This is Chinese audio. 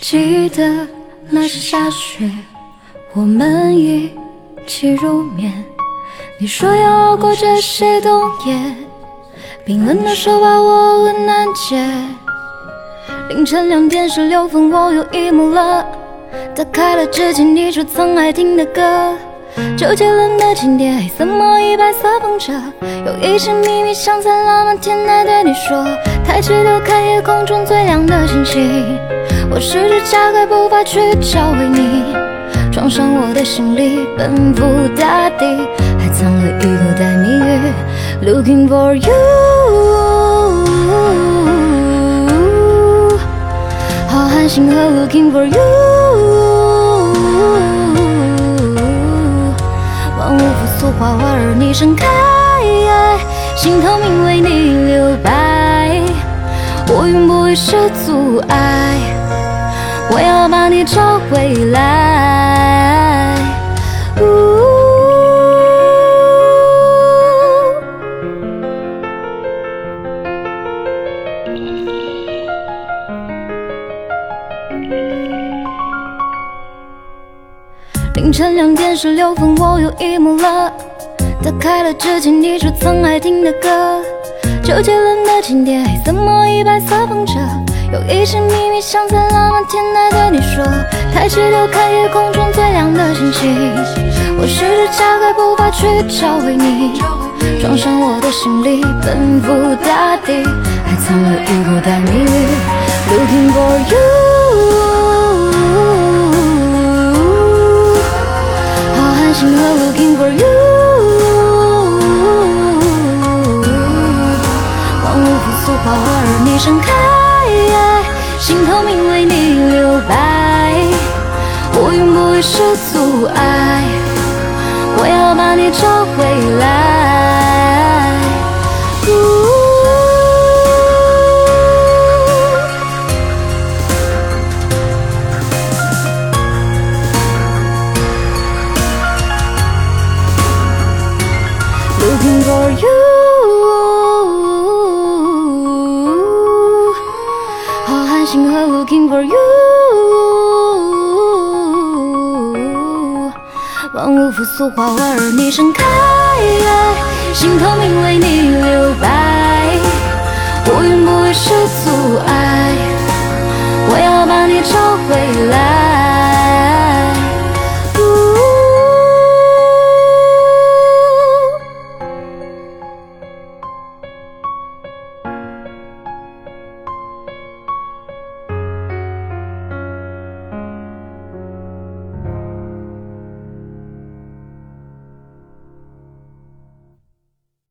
记得那时下雪，我们一起入眠。你说要熬过这些冬夜，冰冷的手把我温暖结。凌晨两点十六分，我又 emo 了，打开了之前你说曾爱听的歌。周杰伦的经典，黑色毛衣，白色风车，有一些秘密想在浪漫天台对你说。抬起头看夜空中最亮的星星，试着加快步伐去找回你。装上我的行李，奔赴大地，还藏了一口袋谜语，Looking for you。浩瀚星河，Looking for you。万物复苏，花花儿你盛开，心透明为你留白，乌云不会是阻碍，找回来。呜。凌晨两点十六分，我又 emo 了，打开了之前你说曾爱听的歌，周杰伦的经典，黑色毛衣，白色风车，有一些秘密想在浪漫天台对你说，抬起头看夜空中最亮的星星，我试着加快步伐去找回你，装上我的行李，奔赴大地，还藏了一口袋谜语，Looking for you。浩瀚星河，Looking for you。万物复苏，花儿你盛开，心透明为你留白，乌云不会是阻碍，我要把你找回来。呜 Looking for you，星河，Looking for you，万物复苏，花儿为你盛开，心透明为你留白，乌云不会是阻碍，我要把你找回来。